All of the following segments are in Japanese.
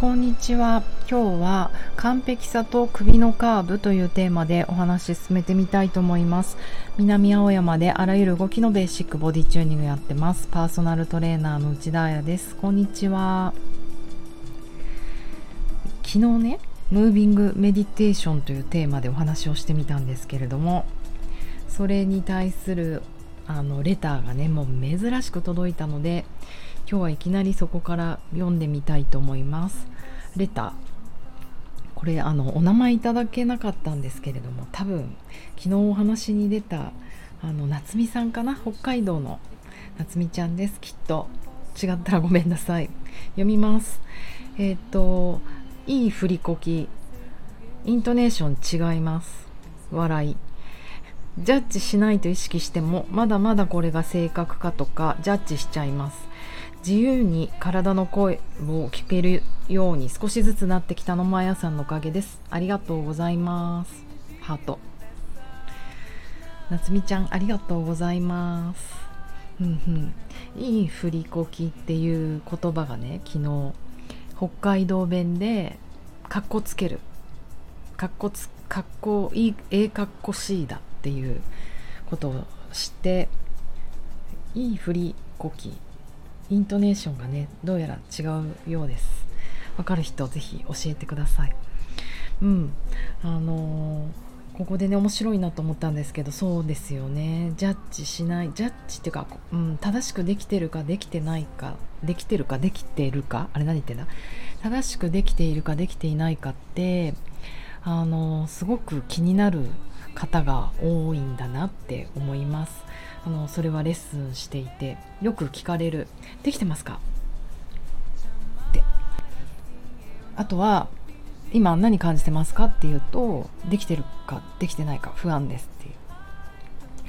こんにちは。今日は完璧さと首のカーブというテーマでお話進めてみたいと思います。南青山であらゆる動きのベーシックボディチューニングやってます。パーソナルトレーナーの内田彩です。こんにちは。昨日ねムービングメディテーションというテーマでお話をしてみたんですけれどもそれに対するあのレターがねもう珍しく届いたので今日はいきなりそこから読んでみたいと思います。レター。これあのお名前いただけなかったんですけれども多分昨日お話に出たあの夏美さんかな？北海道の夏美ちゃんです。きっと。違ったらごめんなさい。読みます。えっ、ー、といい振りこき。イントネーション違います。笑い。ジャッジしないと意識してもまだまだこれが正確かとかジャッジしちゃいます。自由に体の声を聞けるように少しずつなってきたのもあやさんのおかげです。ありがとうございます。ハート。夏美ちゃんありがとうございます。うんいい振りこきっていう言葉がね昨日北海道弁でかっこつける。かっこつかっこいいええかっこしいだっていうことを知っていい振りこきイントネーションがねどうやら違うようです。わかる人ぜひ教えてください。うん。あのー、ここでね面白いなと思ったんですけどそうですよね。ジャッジしない。ジャッジっていうか、うん、正しくできてるかできてないかできてるかできてるか？あれ何言ってんだ？正しくできているかできていないかってあのー、すごく気になる方が多いんだなって思いますあのそれはレッスンしていてよく聞かれる「できてますか?」ってあとは「今何感じてますか?」っていうと「できてるかできてないか不安です」っていう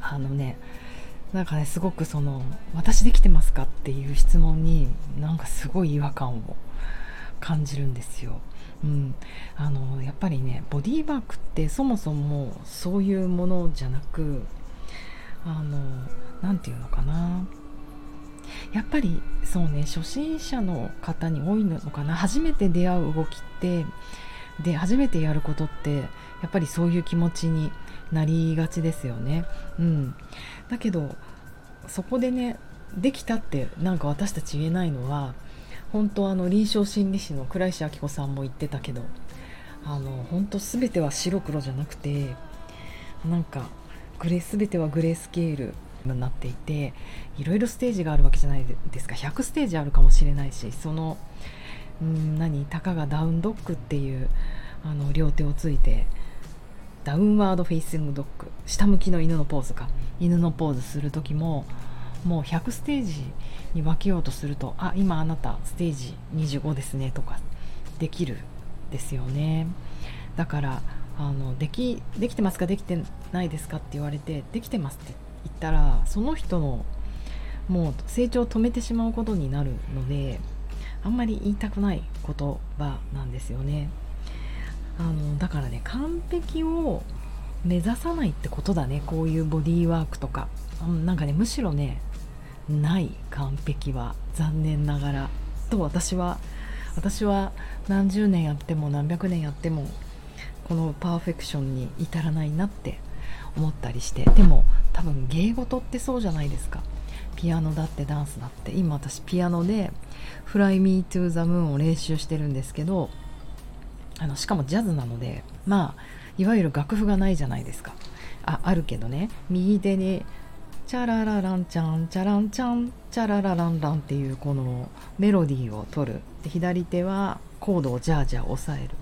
あのねなんかねすごくその「私できてますか?」っていう質問になんかすごい違和感を感じるんですよ。うん、あのやっぱりねボディーワークってそもそもそういうものじゃなくあの何て言うのかな。やっぱりそうね初心者の方に多いのかな。初めて出会う動きってで初めてやることってやっぱりそういう気持ちになりがちですよね。うん、だけどそこでねできたってなんか私たち言えないのは本当あの臨床心理士の倉石明子さんも言ってたけどあの本当全ては白黒じゃなくてなんかグレ全てはグレースケールになっていていろいろステージがあるわけじゃないですか。100ステージあるかもしれないしそのん何？たかがダウンドッグっていうあの両手をついて downward facing dog 下向きの犬のポーズか。犬のポーズする時ももう100ステージに分けようとするとあ今あなたステージ25ですねとかできるですよね。だからあのできできてますかできてないですかって言われてできてますって言ったらその人のもう成長を止めてしまうことになるのであんまり言いたくない言葉なんですよね。あのだからね完璧を目指さないってことだねこういうボディーワークとか。なんかねむしろねない完璧は残念ながら。と私は私は何十年やっても何百年やってもこのパーフェクションに至らないなって思ったりして。でも多分芸事ってそうじゃないですか。ピアノだってダンスだって。今私ピアノで「Fly Me to the Moon」を練習してるんですけどあのしかもジャズなのでまあいわゆる楽譜がないじゃないですか。ああるけどね。右手に「チャララランチャンチャランチャンチャララランラン」っていうこのメロディーを取る。左手はコードをジャージャー押さえる。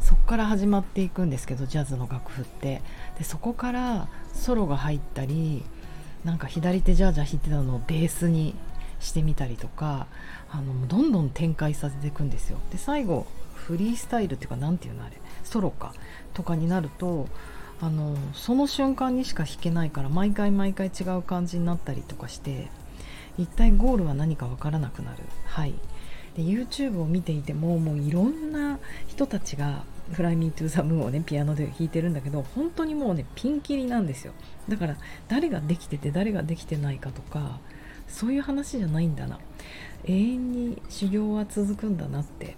そこから始まっていくんですけどジャズの楽譜って。でそこからソロが入ったりなんか左手ジャージャー弾いてたのをベースにしてみたりとかあのどんどん展開させていくんですよ。で最後フリースタイルっていうか何て言うのあれ。ソロか。とかになるとあのその瞬間にしか弾けないから毎回毎回違う感じになったりとかして一体ゴールは何かわからなくなる。はい。で YouTube を見ていてももういろんな人たちが「Fly Me to the Moon」をねピアノで弾いてるんだけど本当にもうねピンキリなんですよ。だから誰ができてて誰ができてないかとかそういう話じゃないんだな。永遠に修行は続くんだなって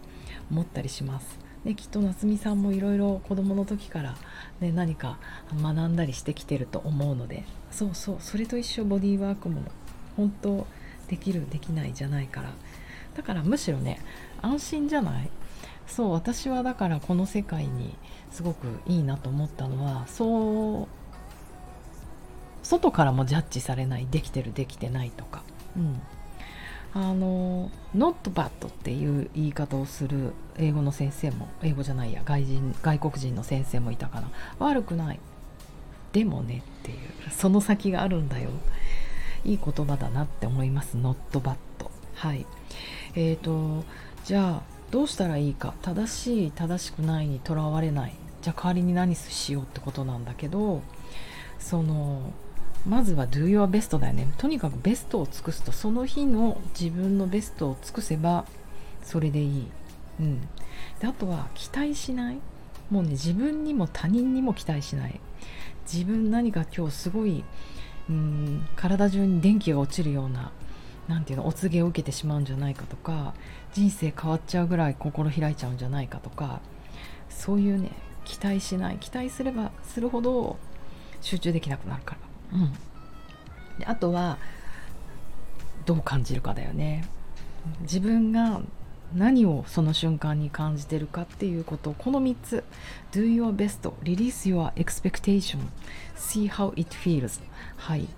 思ったりします。ね、きっと夏美さんもいろいろ子供の時から、ね、何か学んだりしてきてると思うので。そうそうそれと一緒ボディーワークも本当できるできないじゃないから。だからむしろね安心じゃない？そう私はだからこの世界にすごくいいなと思ったのはそう外からもジャッジされないできてるできてないとか、うん、あの not bad っていう言い方をする英語の先生も英語じゃないや外人外国人の先生もいたかな。悪くない。でもねっていうその先があるんだよ。いい言葉だなって思います not bad はい。えーとじゃあどうしたらいいか。正しい正しくないにとらわれない。じゃあ代わりに何しようってことなんだけどそのまずは do your best だよね。とにかくベストを尽くすとその日の自分のベストを尽くせばそれでいい、うん、であとは期待しない。もうね自分にも他人にも期待しない。自分何か今日すごいうん体中に電気が落ちるような何ていうのお告げを受けてしまうんじゃないかとか人生変わっちゃうぐらい心開いちゃうんじゃないかとかそういうね期待しない。期待すればするほど集中できなくなるから、うん、であとはどう感じるかだよね。自分が何をその瞬間に感じてるかっていうこと。この3つ。Do your best release your expectation. See how it feels. はい。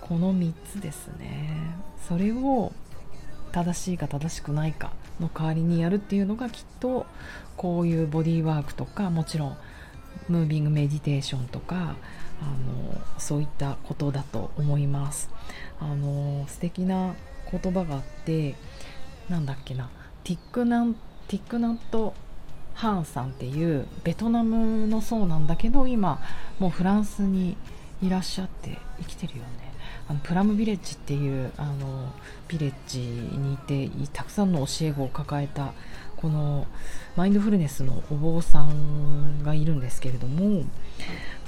この3つですね。それを正しいか正しくないかの代わりにやるっていうのがきっとこういうボディーワークとかもちろんムービングメディテーションとかあのそういったことだと思います。あの素敵な言葉があってなんだっけな。ティックナンティックナットハーンさんっていうベトナムの層なんだけど今もうフランスにいらっしゃって生きてるよね。あのプラムビレッジっていうあのビレッジにいてたくさんの教え子を抱えたこのマインドフルネスのお坊さんがいるんですけれども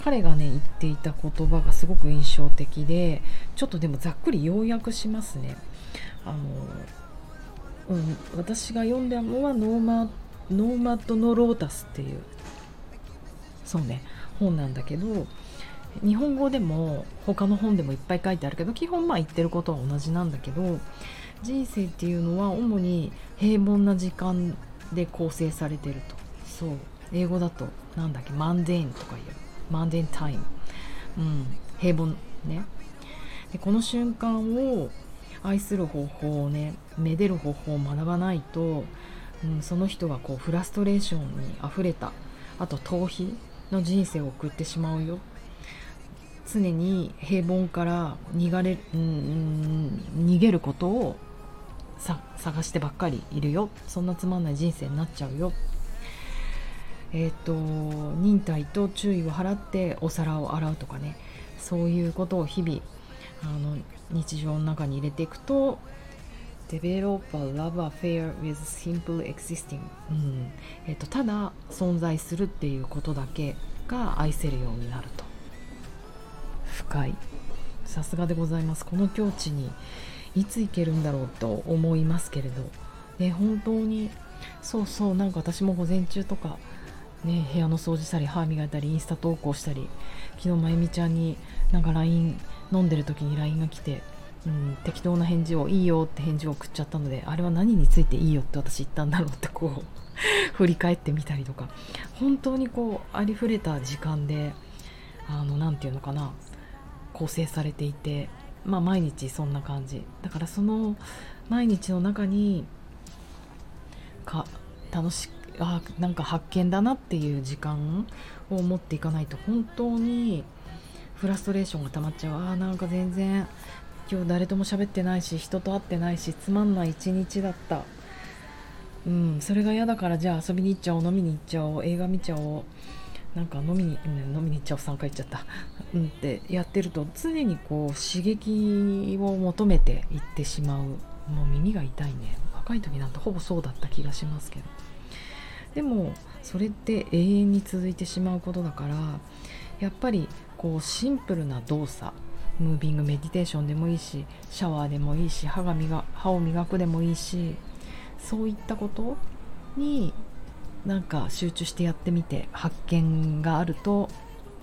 彼がね言っていた言葉がすごく印象的でちょっとでもざっくり要約しますね。あのうん、私が読んだのはノーマNo Mud, No Lotus っていうそうね本なんだけど日本語でも他の本でもいっぱい書いてあるけど基本まあ言ってることは同じなんだけど人生っていうのは主に平凡な時間で構成されてるとそう英語だとなんだっけ mundane とか言う mundane time うん。平凡ね。でこの瞬間を愛する方法をねめでる方法を学ばないと、うん、その人がこうフラストレーションにあふれた。あと逃避の人生を送ってしまうよ。常に平凡から逃れ、うん、逃げることを探してばっかりいるよ。そんなつまんない人生になっちゃうよ。え、ー、と忍耐と注意を払ってお皿を洗うとかね。そういうことを日々あの日常の中に入れていくと Develop a love affair with simple existing、うん。えーとただ存在するっていうことだけが愛せるようになると。深い。さすがでございます。この境地にいつ行けるんだろうと思いますけれど。ね本当にそうそうなんか私も午前中とかね部屋の掃除したり歯磨いたりインスタ投稿したり昨日まゆみちゃんになんか LINE 飲んでる時に LINE が来てうん、適当な返事をいいよって返事を送っちゃったのであれは何についていいよって私言ったんだろうってこう 振り返ってみたりとか本当にこうありふれた時間で何て言うのかな構成されていて、まあ、毎日そんな感じ。だからその毎日の中にか楽しくあなんか発見だなっていう時間を持っていかないと本当にフラストレーションが溜まっちゃう。あーなんか全然今日誰とも喋ってないし人と会ってないしつまんない一日だった。うんそれが嫌だからじゃあ遊びに行っちゃおう飲みに行っちゃおう映画見ちゃおう。なんか飲みに、うん、飲みに行っちゃおう3回行っちゃった、うん、ってやってると常にこう刺激を求めていってしまう。もう耳が痛いね。若い時なんてほぼそうだった気がしますけど。でもそれって永遠に続いてしまうことだからやっぱりこうシンプルな動作ムービングメディテーションでもいいしシャワーでもいいし歯が磨歯を磨くでもいいしそういったことになんか集中してやってみて発見があると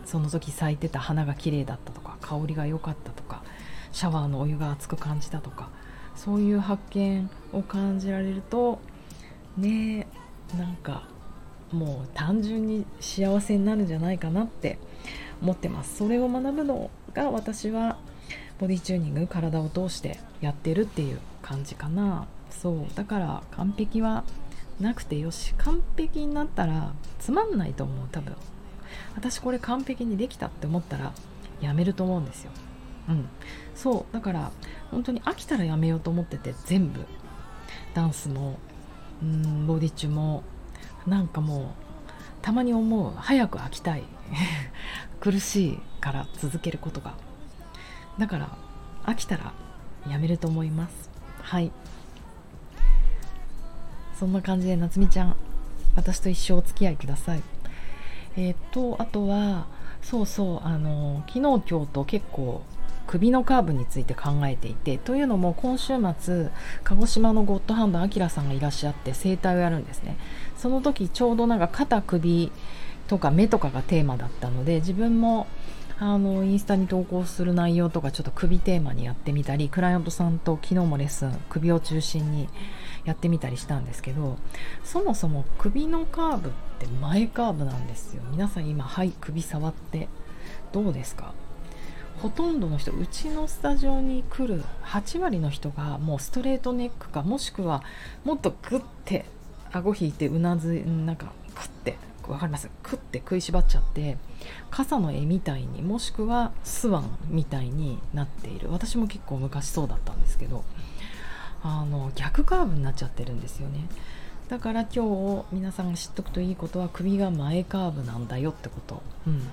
その時咲いてた花が綺麗だったとか香りが良かったとかシャワーのお湯が熱く感じたとかそういう発見を感じられるとねなんかもう単純に幸せになるんじゃないかなって思ってます。それを学ぶのが私はボディチューニング体を通してやってるっていう感じかな。そう。だから完璧はなくてよし完璧になったらつまんないと思う。多分私これ完璧にできたって思ったらやめると思うんですよ。うん。そう。だから本当に飽きたらやめようと思ってて全部。ダンスも。うんボディチュもなんかもうたまに思う早く飽きたい 苦しいから続けることが。だから飽きたらやめると思います。はい。そんな感じで夏美ちゃん私と一生お付き合いください。えっ、とあとはそうそうあの昨日今日と結構首のカーブについて考えていてというのも今週末鹿児島のゴッドハンドアキラさんがいらっしゃって整体をやるんですね。その時ちょうどなんか肩首とか目とかがテーマだったので自分もあのインスタに投稿する内容とかちょっと首テーマにやってみたりクライアントさんと昨日もレッスン首を中心にやってみたりしたんですけどそもそも首のカーブって前カーブなんですよ。皆さん今はい首触ってどうですか？ほとんどの人うちのスタジオに来る8割の人がもうストレートネックかもしくはもっとグッて顎引いてうなずなんかクッて分かります？クッて食いしばっちゃって傘の絵みたいにもしくはスワンみたいになっている。私も結構昔そうだったんですけどあの逆カーブになっちゃってるんですよね。だから今日皆さんが知っとくといいことは首が前カーブなんだよってこと、うん、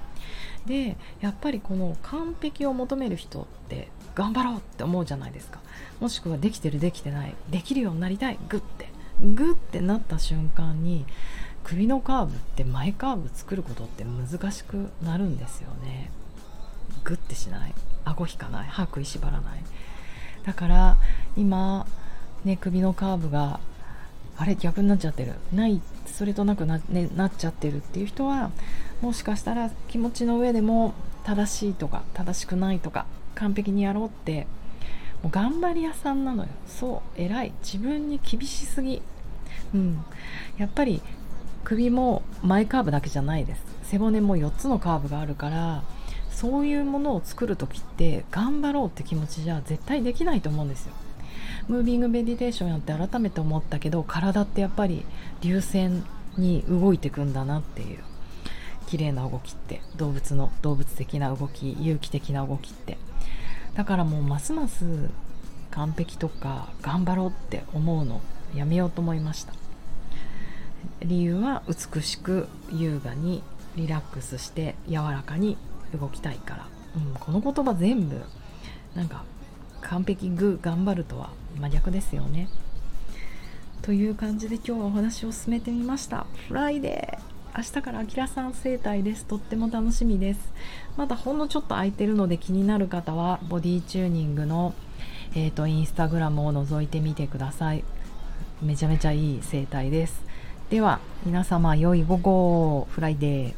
でやっぱりこの完璧を求める人って頑張ろうって思うじゃないですか。もしくはできてるできてないできるようになりたいグッて。グッてなった瞬間に首のカーブって前カーブ作ることって難しくなるんですよね。グッてしない。顎引かない。歯食いしばらない。だから今ね首のカーブがあれ逆になっちゃってる。ないそれとなくな,、ね、なっちゃってるっていう人はもしかしたら気持ちの上でも正しいとか正しくないとか完璧にやろうってもう頑張り屋さんなのよ。そう偉い。自分に厳しすぎ。うん。やっぱり首も前カーブだけじゃないです。背骨も4つのカーブがあるからそういうものを作る時って頑張ろうって気持ちじゃ絶対できないと思うんですよ。ムービングメディテーションやって改めて思ったけど体ってやっぱり流線に動いてくんだなっていう綺麗な動きって動物の動物的な動き有機的な動きって。だからもうますます完璧とか頑張ろうって思うのやめようと思いました。理由は美しく優雅にリラックスして柔らかに動きたいから、うん、この言葉全部なんか完璧グー頑張るとは真逆ですよね。という感じで今日はお話を進めてみました。フライデー明日からあきらさん整体です。とっても楽しみです。まだほんのちょっと空いてるので気になる方はボディチューニングのえーと、インスタグラムを覗いてみてください。めちゃめちゃいい整体です。では皆様良い午後。フライデー